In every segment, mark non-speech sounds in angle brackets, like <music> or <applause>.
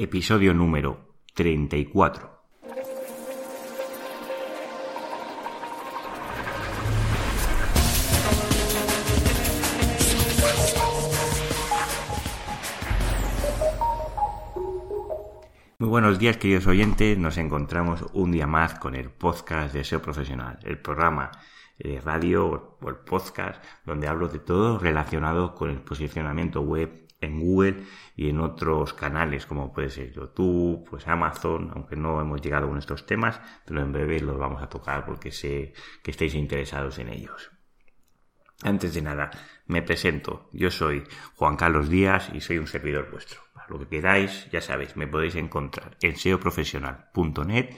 episodio número 34. Muy buenos días queridos oyentes, nos encontramos un día más con el podcast de SEO Profesional, el programa de radio o el podcast donde hablo de todo relacionado con el posicionamiento web en Google y en otros canales como puede ser YouTube, pues Amazon, aunque no hemos llegado con estos temas, pero en breve los vamos a tocar porque sé que estáis interesados en ellos. Antes de nada, me presento. Yo soy Juan Carlos Díaz y soy un servidor vuestro. Para lo que queráis, ya sabéis, me podéis encontrar en seoprofesional.net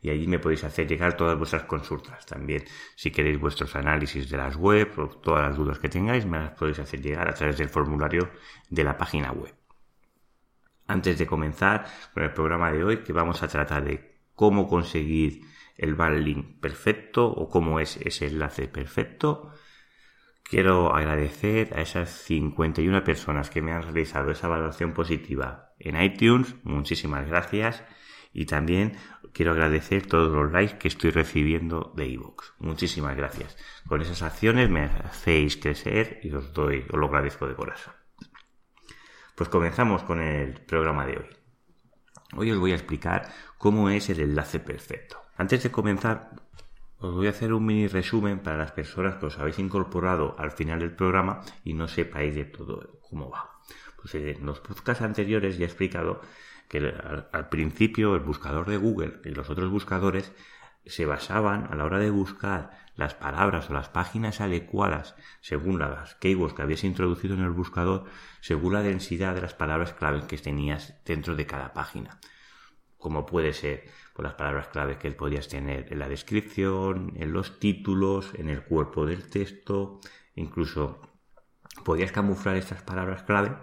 y allí me podéis hacer llegar todas vuestras consultas. También, si queréis vuestros análisis de las web o todas las dudas que tengáis, me las podéis hacer llegar a través del formulario de la página web. Antes de comenzar con el programa de hoy, que vamos a tratar de cómo conseguir el link perfecto o cómo es ese enlace perfecto, quiero agradecer a esas 51 personas que me han realizado esa valoración positiva en iTunes. Muchísimas gracias. Y también quiero agradecer todos los likes que estoy recibiendo de iVoox. Muchísimas gracias. Con esas acciones me hacéis crecer y os doy, os lo agradezco de corazón. Pues comenzamos con el programa de hoy. Hoy os voy a explicar cómo es el enlace perfecto. Antes de comenzar, os voy a hacer un mini resumen para las personas que os habéis incorporado al final del programa y no sepáis de todo cómo va. Pues en los podcasts anteriores ya he explicado que al, principio el buscador de Google y los otros buscadores se basaban a la hora de buscar las palabras o las páginas adecuadas según las keywords que habías introducido en el buscador, según la densidad de las palabras claves que tenías dentro de cada página. Como puede ser por las palabras claves que podías tener en la descripción, en los títulos, en el cuerpo del texto, incluso podías camuflar estas palabras clave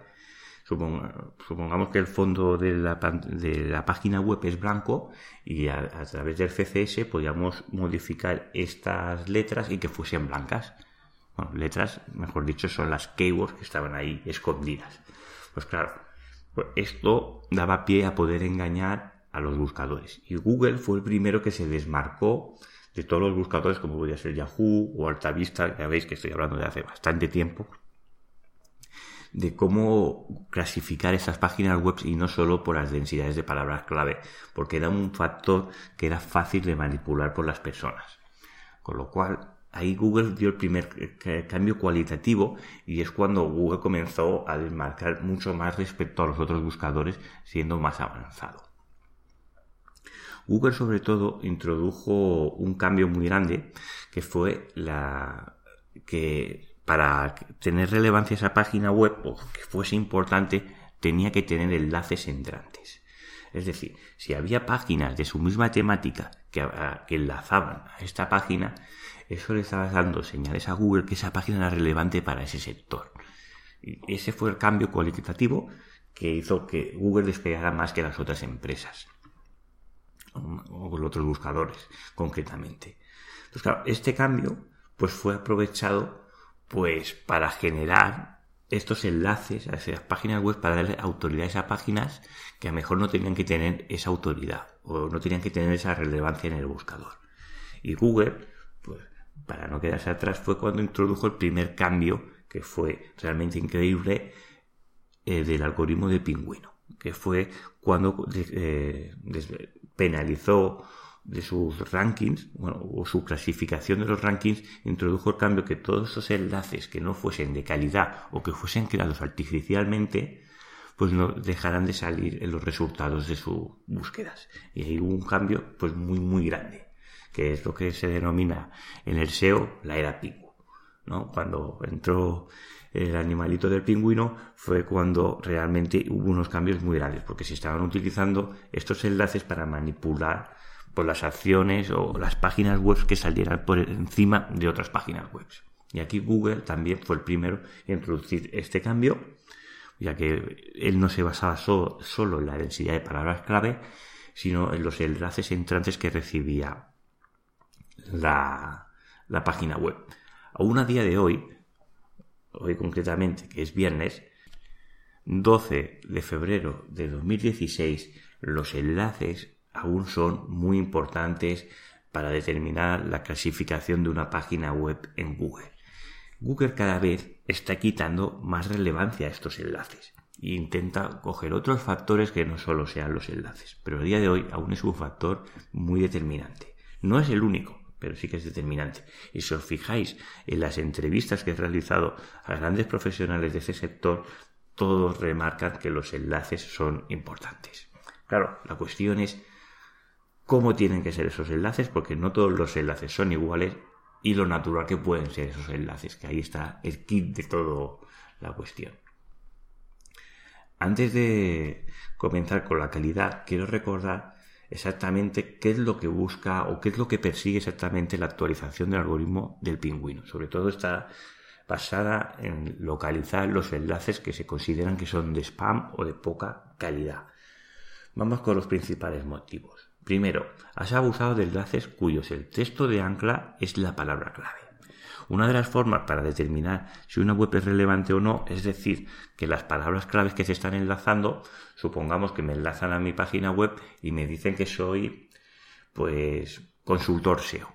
supongamos que el fondo de la, de la, página web es blanco y a, través del CSS podíamos modificar estas letras y que fuesen blancas. Bueno, letras, mejor dicho, son las keywords que estaban ahí escondidas. Pues claro, pues esto daba pie a poder engañar a los buscadores. Y Google fue el primero que se desmarcó de todos los buscadores, como podría ser Yahoo o Altavista, ya veis que estoy hablando de hace bastante tiempo, de cómo clasificar esas páginas web y no solo por las densidades de palabras clave, porque era un factor que era fácil de manipular por las personas. Con lo cual, ahí Google dio el primer cambio cualitativo y es cuando Google comenzó a desmarcar mucho más respecto a los otros buscadores, siendo más avanzado. Google sobre todo introdujo un cambio muy grande que fue la que para tener relevancia esa página web o que fuese importante, tenía que tener enlaces entrantes. Es decir, si había páginas de su misma temática que, enlazaban a esta página, eso le estaba dando señales a Google que esa página era relevante para ese sector. Y ese fue el cambio cualitativo que hizo que Google despegara más que las otras empresas o los otros buscadores concretamente. Claro, este cambio pues fue aprovechado pues para generar estos enlaces a esas páginas web para darle autoridad a esas páginas que a lo mejor no tenían que tener esa autoridad o no tenían que tener esa relevancia en el buscador. Y Google, pues para no quedarse atrás, fue cuando introdujo el primer cambio que fue realmente increíble eh, del algoritmo de pingüino, que fue cuando eh, penalizó de sus rankings, bueno, o su clasificación de los rankings, introdujo el cambio que todos esos enlaces que no fuesen de calidad o que fuesen creados artificialmente, pues no dejarán de salir en los resultados de sus búsquedas. Y hay un cambio pues muy muy grande, que es lo que se denomina en el SEO la era pingüino. ¿no? Cuando entró el animalito del pingüino fue cuando realmente hubo unos cambios muy grandes, porque se estaban utilizando estos enlaces para manipular por las acciones o las páginas web que salieran por encima de otras páginas web. Y aquí Google también fue el primero en introducir este cambio, ya que él no se basaba solo, en la densidad de palabras clave, sino en los enlaces entrantes que recibía la, la página web. Aún a día de hoy, hoy concretamente, que es viernes, 12 de febrero de 2016, los enlaces aún son muy importantes para determinar la clasificación de una página web en Google. Google cada vez está quitando más relevancia a estos enlaces e intenta coger otros factores que no solo sean los enlaces, pero a día de hoy aún es un factor muy determinante. No es el único, pero sí que es determinante. Y si os fijáis en las entrevistas que he realizado a grandes profesionales de ese sector, todos remarcan que los enlaces son importantes. Claro, la cuestión es cómo tienen que ser esos enlaces, porque no todos los enlaces son iguales y lo natural que pueden ser esos enlaces, que ahí está el kit de toda la cuestión. Antes de comenzar con la calidad, quiero recordar exactamente qué es lo que busca o qué es lo que persigue exactamente la actualización del algoritmo del pingüino. Sobre todo está basada en localizar los enlaces que se consideran que son de spam o de poca calidad. Vamos con los principales motivos. Primero, has abusado de enlaces cuyos el texto de ancla es la palabra clave. Una de las formas para determinar si una web es relevante o no es decir que las palabras claves que se están enlazando, supongamos que me enlazan a mi página web y me dicen que soy pues consultor SEO.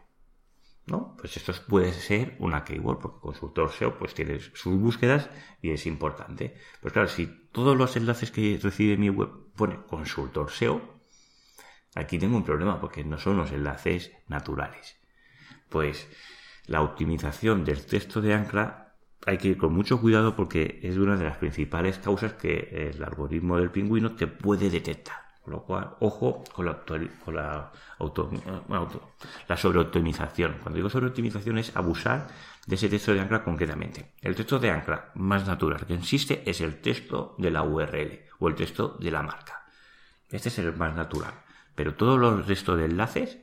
¿No? Pues esto puede ser una keyword, porque consultor SEO pues tiene sus búsquedas y es importante. Pues claro, si todos los enlaces que recibe mi web pone consultor SEO, aquí tengo un problema porque no son los enlaces naturales. Pues la optimización del texto de ancla hay que ir con mucho cuidado porque es una de las principales causas que el algoritmo del pingüino te puede detectar. Con lo cual, ojo con la, sobreoptimización. Cuando digo sobreoptimización es abusar de ese texto de ancla concretamente. El texto de ancla más natural que existe es el texto de la URL o el texto de la marca. Este es el más natural. Pero todos los restos de enlaces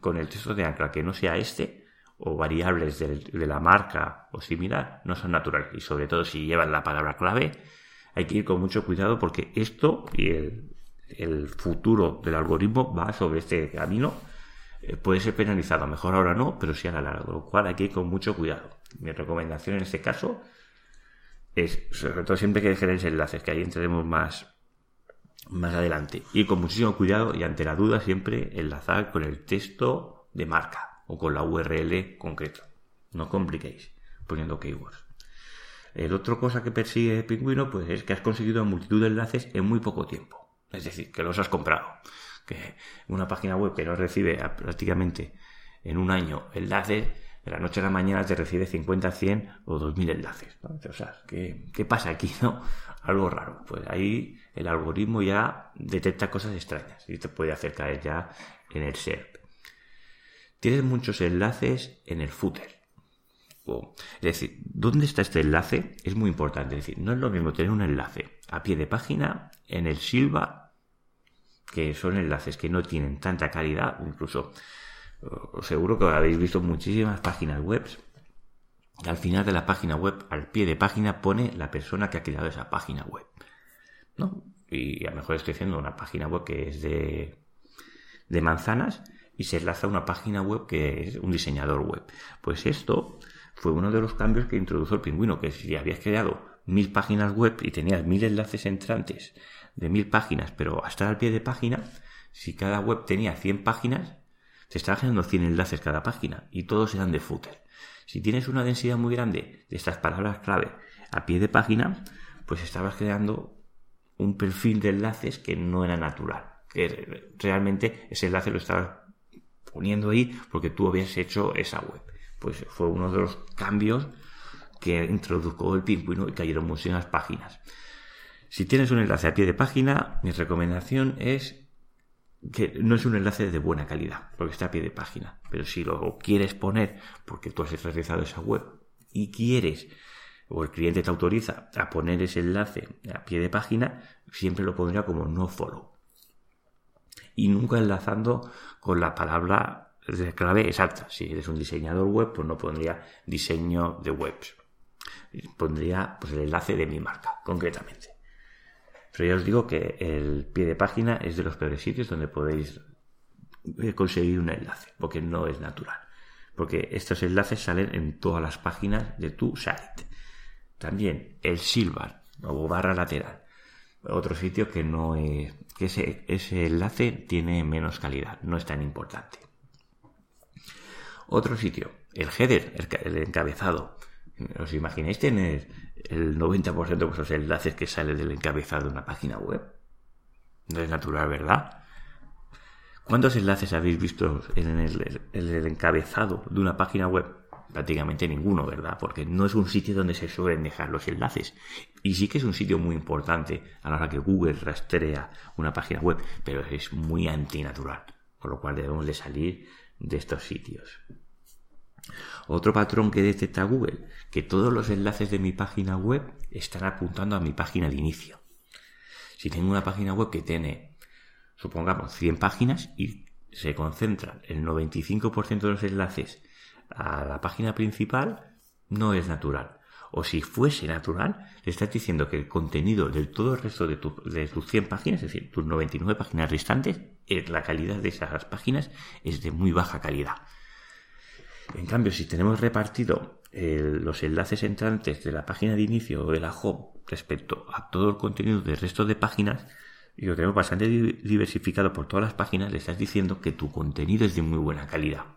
con el texto de ancla que no sea este o variables de, la marca o similar no son naturales. Y sobre todo si llevan la palabra clave, hay que ir con mucho cuidado porque esto y el, futuro del algoritmo va sobre este camino. Eh, puede ser penalizado, mejor ahora no, pero sí a la larga, lo cual hay que ir con mucho cuidado. Mi recomendación en este caso es, sobre todo siempre que dejen enlaces, que ahí entraremos más, más adelante. Ir con muchísimo cuidado y ante la duda siempre enlazar con el texto de marca o con la URL concreta. No compliquéis poniendo keywords. El otro cosa que persigue Pingüino pues es que has conseguido multitud de enlaces en muy poco tiempo. Es decir, que los has comprado. Que una página web que no recibe prácticamente en un año enlaces, de la noche a la mañana te recibe 50, 100 o 2000 enlaces. O sea, ¿qué, ¿qué, pasa aquí? <laughs> no Algo raro. Pues ahí el algoritmo ya detecta cosas extrañas y te puede hacer caer ya en el SERP. Tienes muchos enlaces en el footer. Es decir, ¿dónde está este enlace? Es muy importante. Es decir, no es lo mismo tener un enlace a pie de página en el Silva, que son enlaces que no tienen tanta calidad, incluso seguro que habéis visto muchísimas páginas web. Al final de la página web, al pie de página, pone la persona que ha creado esa página web. ¿No? Y a lo mejor estoy haciendo una página web que es de, de manzanas y se enlaza a una página web que es un diseñador web. Pues esto fue uno de los cambios que introdujo el pingüino, que si habías creado mil páginas web y tenías mil enlaces entrantes de mil páginas, pero hasta al pie de página, si cada web tenía 100 páginas, te estaba generando 100 enlaces cada página y todos eran de footer. Si tienes una densidad muy grande de estas palabras clave a pie de página, pues estabas creando un perfil de enlaces que no era natural, que realmente ese enlace lo estabas poniendo ahí porque tú habías hecho esa web. Pues fue uno de los cambios que introdujo el pingüino y cayeron muchísimas páginas. Si tienes un enlace a pie de página, mi recomendación es que no es un enlace de buena calidad, porque está a pie de página. Pero si lo quieres poner porque tú has realizado esa web y quieres, o el cliente te autoriza a poner ese enlace a pie de página, siempre lo pondría como no follow. Y nunca enlazando con la palabra de clave exacta. Si eres un diseñador web, pues no pondría diseño de webs. Pondría pues, el enlace de mi marca, concretamente. Pero ya os digo que el pie de página es de los peores sitios donde podéis eh, conseguir un enlace, porque no es natural. Porque estos enlaces salen en todas las páginas de tu site. También el silver o barra lateral. Otro sitio que no es, que ese, ese enlace tiene menos calidad, no es tan importante. Otro sitio, el header, el, encabezado. ¿Os imagináis tener el 90% de vuestros enlaces que sale del encabezado de una página web? No es natural, ¿verdad? ¿Cuántos enlaces habéis visto en el encabezado de una página web? Prácticamente ninguno, ¿verdad? Porque no es un sitio donde se suelen dejar los enlaces. Y sí que es un sitio muy importante a la hora que Google rastrea una página web, pero es muy antinatural, con lo cual debemos de salir de estos sitios. Otro patrón que detecta Google, que todos los enlaces de mi página web están apuntando a mi página de inicio. Si tengo una página web que tiene, supongamos, 100 páginas y se concentra el 95% de los enlaces a la página principal no es natural. O si fuese natural, le estás diciendo que el contenido del todo el resto de, tus 100 páginas, es decir, tus 99 páginas restantes, es, la calidad de esas páginas es de muy baja calidad. En cambio, si tenemos repartido los enlaces entrantes de la página de inicio o de la home respecto a todo el contenido del resto de páginas, y lo tenemos bastante diversificado por todas las páginas, le estás diciendo que tu contenido es de muy buena calidad.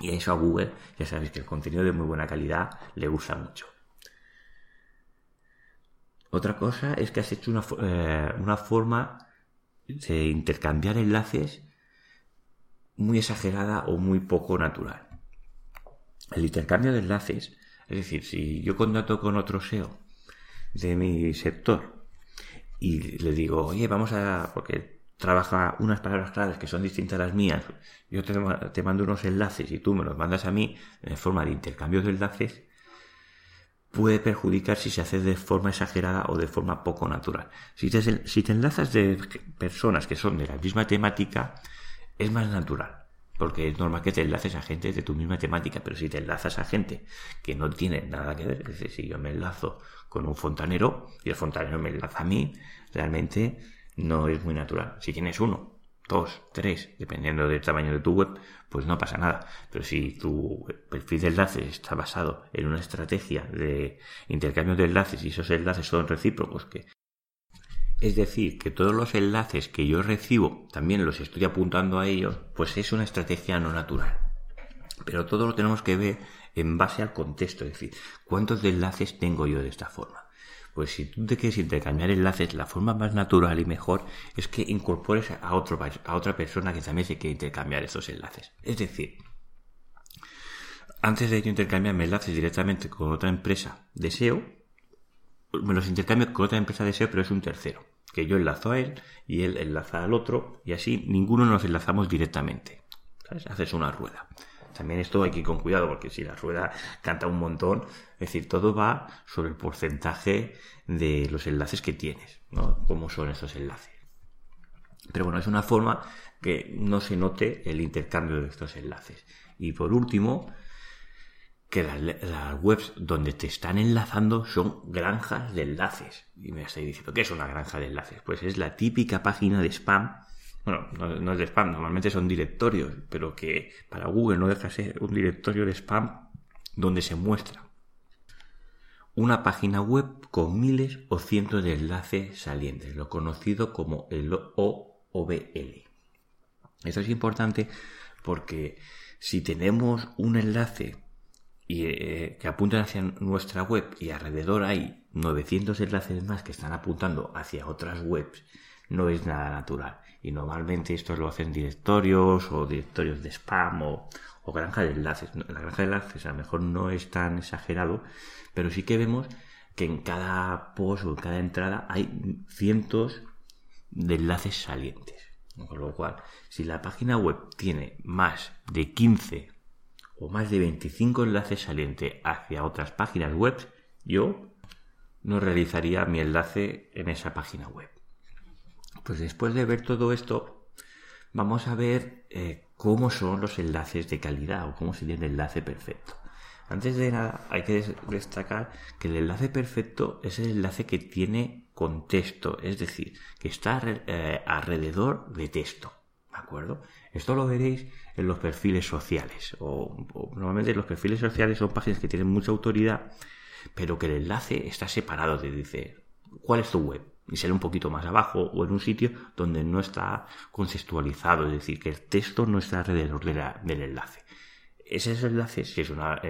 Y eso a Google, ya sabéis que el contenido de muy buena calidad le gusta mucho. Otra cosa es que has hecho una, eh, una forma de intercambiar enlaces muy exagerada o muy poco natural. El intercambio de enlaces, es decir, si yo contacto con otro SEO de mi sector y le digo, oye, vamos a, porque trabaja unas palabras claves que son distintas a las mías, yo te, mando unos enlaces y tú me los mandas a mí en forma de intercambio de enlaces, puede perjudicar si se hace de forma exagerada o de forma poco natural. Si te, si te enlazas de personas que son de la misma temática, es más natural, porque es normal que te enlaces a gente de tu misma temática, pero si te enlazas a gente que no tiene nada que ver, decir, si yo me enlazo con un fontanero y el fontanero me enlaza a mí, realmente no es muy natural. Si tienes uno, dos, tres, dependiendo del tamaño de tu web, pues no pasa nada. Pero si tu perfil de enlaces está basado en una estrategia de intercambio de enlaces y esos enlaces son recíprocos, que es decir, que todos los enlaces que yo recibo también los estoy apuntando a ellos, pues es una estrategia no natural. Pero todo lo tenemos que ver en base al contexto, es decir, cuántos enlaces tengo yo de esta forma. Pues si tú te quieres intercambiar enlaces, la forma más natural y mejor es que incorpores a, otro, a otra persona que también se quiere intercambiar esos enlaces. Es decir, antes de yo intercambiarme enlaces directamente con otra empresa de SEO, me los intercambio con otra empresa de SEO, pero es un tercero. Que yo enlazo a él y él enlaza al otro y así ninguno nos enlazamos directamente. ¿Sabes? Haces una rueda. También esto hay que ir con cuidado porque si la rueda canta un montón, es decir, todo va sobre el porcentaje de los enlaces que tienes, ¿no? Cómo son esos enlaces. Pero bueno, es una forma que no se note el intercambio de estos enlaces. Y por último, que las, webs donde te están enlazando son granjas de enlaces. Y me estáis diciendo, ¿qué es una granja de enlaces? Pues es la típica página de spam bueno, no, es de spam, normalmente son directorios, pero que para Google no deja de ser un directorio de spam donde se muestra una página web con miles o cientos de enlaces salientes, lo conocido como el OVL. Esto es importante porque si tenemos un enlace y, eh, que apunta hacia nuestra web y alrededor hay 900 enlaces más que están apuntando hacia otras webs, no es nada natural y normalmente esto lo hacen directorios o directorios de spam o, granja de enlaces. La granja de enlaces a lo mejor no es tan exagerado, pero sí que vemos que en cada post o en cada entrada hay cientos de enlaces salientes. Con lo cual, si la página web tiene más de 15 o más de 25 enlaces salientes hacia otras páginas web, yo no realizaría mi enlace en esa página web. Pues después de ver todo esto, vamos a ver eh, cómo son los enlaces de calidad o cómo sería el enlace perfecto. Antes de nada, hay que destacar que el enlace perfecto es el enlace que tiene contexto, es decir, que está eh, alrededor de texto. ¿De acuerdo? Esto lo veréis en los perfiles sociales. O, normalmente los perfiles sociales son páginas que tienen mucha autoridad, pero que el enlace está separado de dice cuál es tu web y sale un poquito más abajo o en un sitio donde no está contextualizado, es decir, que el texto no está alrededor del enlace. Ese enlace, si es una,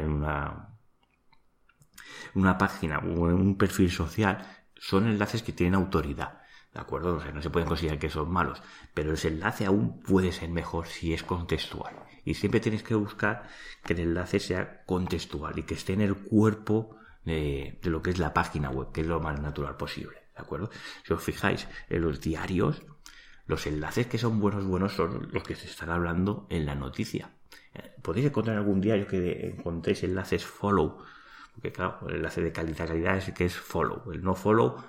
una, página o un perfil social, son enlaces que tienen autoridad. ¿De acuerdo? O sea, no se pueden considerar que son malos, pero ese enlace aún puede ser mejor si es contextual. Y siempre tienes que buscar que el enlace sea contextual y que esté en el cuerpo de, de lo que es la página web, que es lo más natural posible. ¿De acuerdo? Si os fijáis en los diarios, los enlaces que son buenos, buenos son los que se están hablando en la noticia. Eh, podéis encontrar en algún diario que encontréis enlaces follow, porque claro, el enlace de calidad, calidad es que es follow. El no follow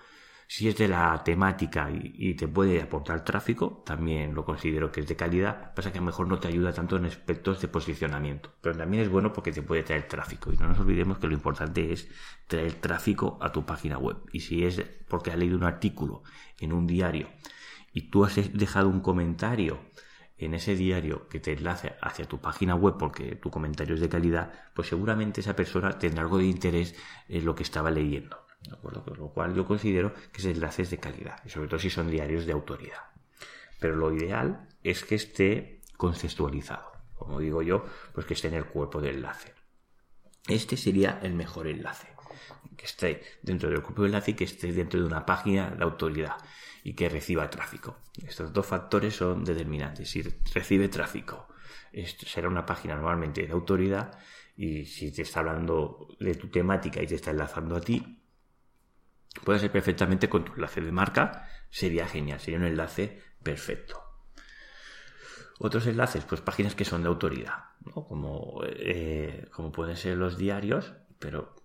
si es de la temática y, te puede aportar tráfico, también lo considero que es de calidad. Pasa que a lo mejor no te ayuda tanto en aspectos de posicionamiento. Pero también es bueno porque te puede traer tráfico. Y no nos olvidemos que lo importante es traer tráfico a tu página web. Y si es porque has leído un artículo en un diario y tú has dejado un comentario en ese diario que te enlace hacia tu página web porque tu comentario es de calidad, pues seguramente esa persona tendrá algo de interés en lo que estaba leyendo. Con lo cual yo considero que es de calidad, y sobre todo si son diarios de autoridad. Pero lo ideal es que esté contextualizado, como digo yo, pues que esté en el cuerpo del enlace. Este sería el mejor enlace, que esté dentro del cuerpo del enlace y que esté dentro de una página de autoridad y que reciba tráfico. Estos dos factores son determinantes. Si recibe tráfico, será una página normalmente de autoridad y si te está hablando de tu temática y te está enlazando a ti, puede ser perfectamente con tu enlace de marca, sería genial, sería un enlace perfecto. Otros enlaces, pues páginas que son de autoridad, como, eh, como pueden ser los diarios, pero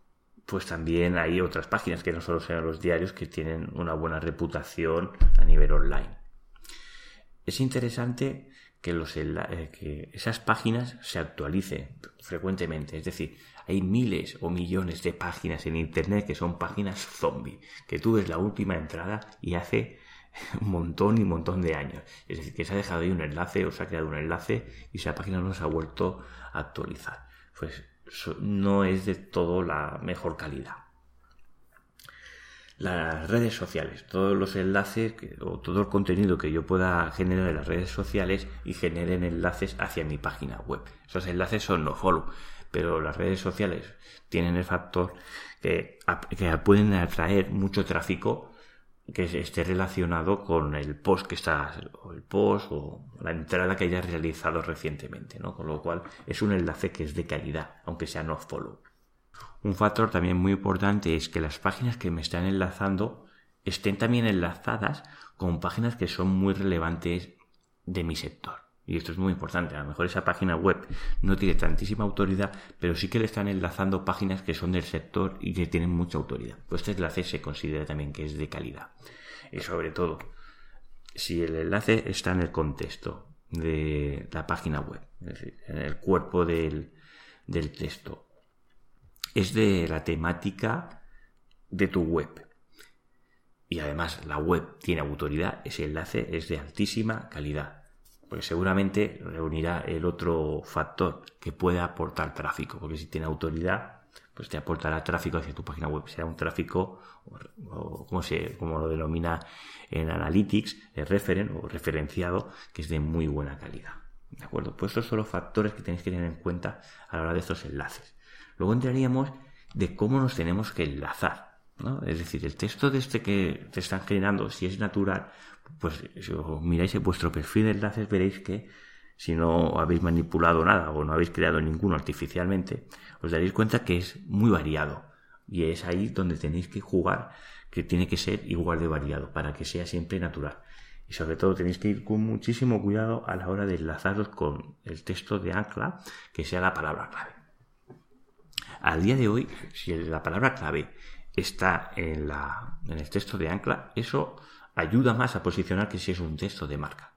pues también hay otras páginas que no solo sean los diarios que tienen una buena reputación a nivel online. Es interesante que, los, eh, que esas páginas se actualicen frecuentemente, es decir, hay miles o millones de páginas en Internet que son páginas zombie, que tú ves la última entrada y hace <laughs> un montón y un montón de años. Es decir, que se ha dejado ahí un enlace o se ha creado un enlace y esa página no se ha vuelto a actualizar. Pues no es de todo la mejor calidad. Las redes sociales, todos los enlaces o todo el contenido que yo pueda generar en las redes sociales y generen enlaces hacia mi página web. Esos enlaces son no follow pero las redes sociales tienen el factor que, pueden atraer mucho tráfico que esté relacionado con el post que está, o el post o la entrada que hayas realizado recientemente, ¿no? Con lo cual es un enlace que es de calidad, aunque sea no follow. Un factor también muy importante es que las páginas que me están enlazando estén también enlazadas con páginas que son muy relevantes de mi sector. Y esto es muy importante. A lo mejor esa página web no tiene tantísima autoridad, pero sí que le están enlazando páginas que son del sector y que tienen mucha autoridad. Pues este enlace se considera también que es de calidad. Y sobre todo, si el enlace está en el contexto de la página web, es decir, en el cuerpo del, del texto, es de la temática de tu web. Y además la web tiene autoridad, ese enlace es de altísima calidad porque seguramente reunirá el otro factor que puede aportar tráfico, porque si tiene autoridad, pues te aportará tráfico hacia tu página web. Será un tráfico, como, se, como lo denomina en Analytics, referen o referenciado, que es de muy buena calidad. ¿De acuerdo? Pues estos son los factores que tenéis que tener en cuenta a la hora de estos enlaces. Luego entraríamos de cómo nos tenemos que enlazar. ¿no? Es decir, el texto de este que te están generando, si es natural, pues si os miráis en vuestro perfil de enlaces veréis que si no habéis manipulado nada o no habéis creado ninguno artificialmente, os daréis cuenta que es muy variado. Y es ahí donde tenéis que jugar, que tiene que ser igual de variado para que sea siempre natural. Y sobre todo tenéis que ir con muchísimo cuidado a la hora de enlazaros con el texto de ancla, que sea la palabra clave. Al día de hoy, si la palabra clave está en, la, en el texto de ancla, eso ayuda más a posicionar que si es un texto de marca.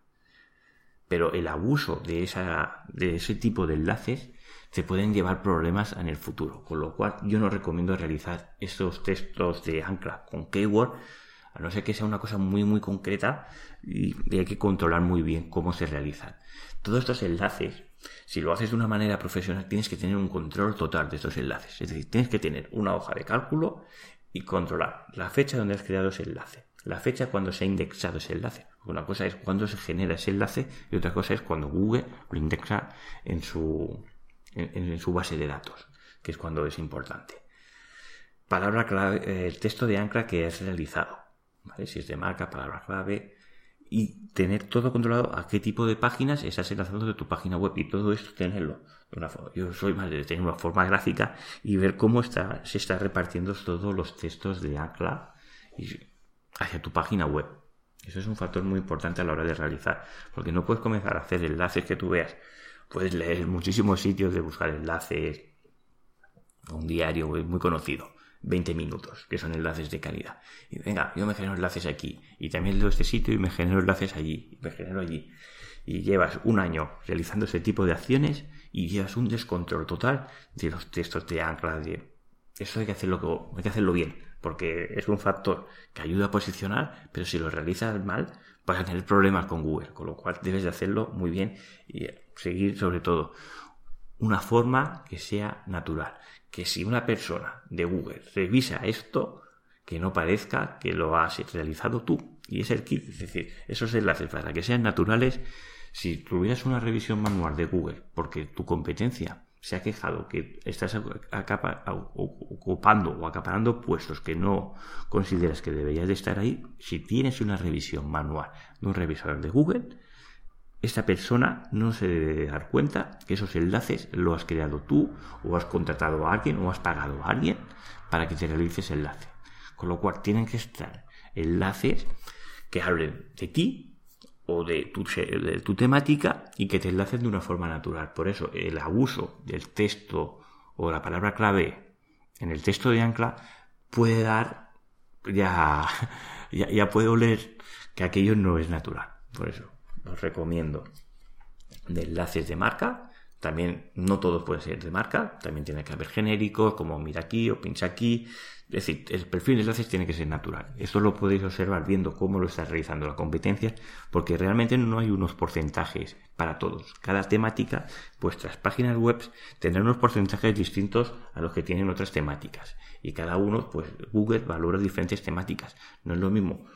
Pero el abuso de, esa, de ese tipo de enlaces te pueden llevar problemas en el futuro, con lo cual yo no recomiendo realizar estos textos de ancla con keyword, a no ser que sea una cosa muy muy concreta y hay que controlar muy bien cómo se realizan. Todos estos enlaces, si lo haces de una manera profesional, tienes que tener un control total de estos enlaces. Es decir, tienes que tener una hoja de cálculo y controlar la fecha donde has creado ese enlace, la fecha cuando se ha indexado ese enlace. Una cosa es cuando se genera ese enlace y otra cosa es cuando Google lo indexa en su, en, su base de datos, que es cuando es importante. Palabra clave, el texto de ancla que has realizado. Si es de marca, palabra clave, y tener todo controlado a qué tipo de páginas estás enlazando de tu página web y todo esto tenerlo una. Yo soy más de tener una forma gráfica y ver cómo está, se está repartiendo todos los textos de ancla hacia tu página web. Eso es un factor muy importante a la hora de realizar, porque no puedes comenzar a hacer enlaces que tú veas. Puedes leer muchísimos sitios de buscar enlaces, un diario muy conocido 20 minutos, que son enlaces de calidad. Y venga, yo me genero enlaces aquí, y también leo este sitio y me genero enlaces allí, y me genero allí. Y llevas un año realizando ese tipo de acciones y llevas un descontrol total de los textos de ancla. De... Eso hay que, hacerlo, hay que hacerlo bien, porque es un factor que ayuda a posicionar, pero si lo realizas mal, vas a tener problemas con Google, con lo cual debes de hacerlo muy bien y seguir sobre todo una forma que sea natural, que si una persona de Google revisa esto, que no parezca que lo has realizado tú. Y es el kit, es decir, esos enlaces para que sean naturales, si tuvieras una revisión manual de Google, porque tu competencia se ha quejado que estás ocupando o acaparando puestos que no consideras que deberías de estar ahí, si tienes una revisión manual de un revisor de Google, esta persona no se debe dar cuenta que esos enlaces lo has creado tú o has contratado a alguien o has pagado a alguien para que te realices enlace. Con lo cual tienen que estar enlaces que hablen de ti o de tu, de tu temática y que te enlacen de una forma natural. Por eso el abuso del texto o la palabra clave en el texto de ancla puede dar, ya, <laughs> ya, ya puede oler que aquello no es natural. Por eso os recomiendo de enlaces de marca. También no todos pueden ser de marca, también tiene que haber genéricos como mira aquí o pincha aquí. Es decir, el perfil de enlaces tiene que ser natural. Esto lo podéis observar viendo cómo lo está realizando la competencia, porque realmente no hay unos porcentajes para todos. Cada temática, vuestras páginas web tendrán unos porcentajes distintos a los que tienen otras temáticas. Y cada uno, pues Google valora diferentes temáticas. No es lo mismo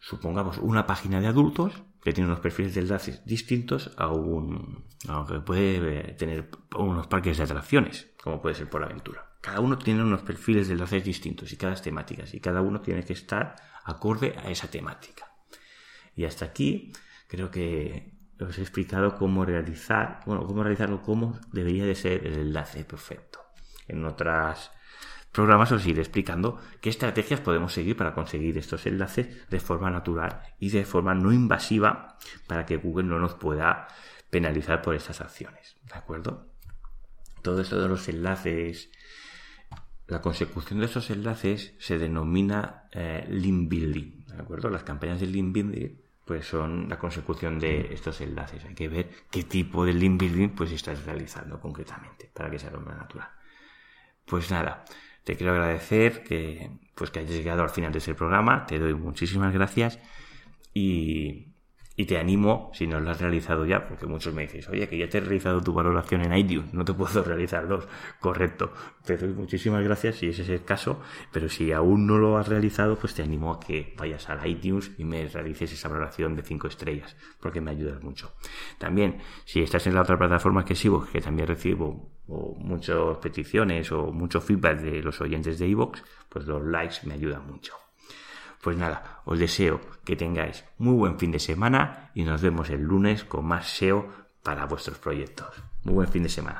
supongamos, una página de adultos que tiene unos perfiles de enlaces distintos a un a que puede tener unos parques de atracciones, como puede ser por aventura. Cada uno tiene unos perfiles de enlaces distintos y cada temáticas y cada uno tiene que estar acorde a esa temática. Y hasta aquí creo que os he explicado cómo realizar, bueno, cómo realizarlo, cómo debería de ser el enlace perfecto. En otras programas os iré explicando qué estrategias podemos seguir para conseguir estos enlaces de forma natural y de forma no invasiva para que Google no nos pueda penalizar por estas acciones. ¿De acuerdo? Todo esto de los enlaces, la consecución de esos enlaces se denomina eh, link building. ¿De acuerdo? Las campañas de link building pues son la consecución de estos enlaces. Hay que ver qué tipo de link building pues estás realizando concretamente para que sea lo más natural. Pues nada, te quiero agradecer que, pues que hayas llegado al final de ese programa. Te doy muchísimas gracias y, y te animo, si no lo has realizado ya, porque muchos me dicen, oye, que ya te he realizado tu valoración en iTunes, no te <laughs> puedo realizar dos. Correcto. Te muchísimas gracias si ese es el caso, pero si aún no lo has realizado, pues te animo a que vayas al iTunes y me realices esa valoración de cinco estrellas, porque me ayudas mucho. También, si estás en la otra plataforma que sigo, que también recibo muchas peticiones o mucho feedback de los oyentes de iVoox, pues los likes me ayudan mucho. Pues nada, os deseo que tengáis muy buen fin de semana y nos vemos el lunes con más SEO para vuestros proyectos. Muy buen fin de semana.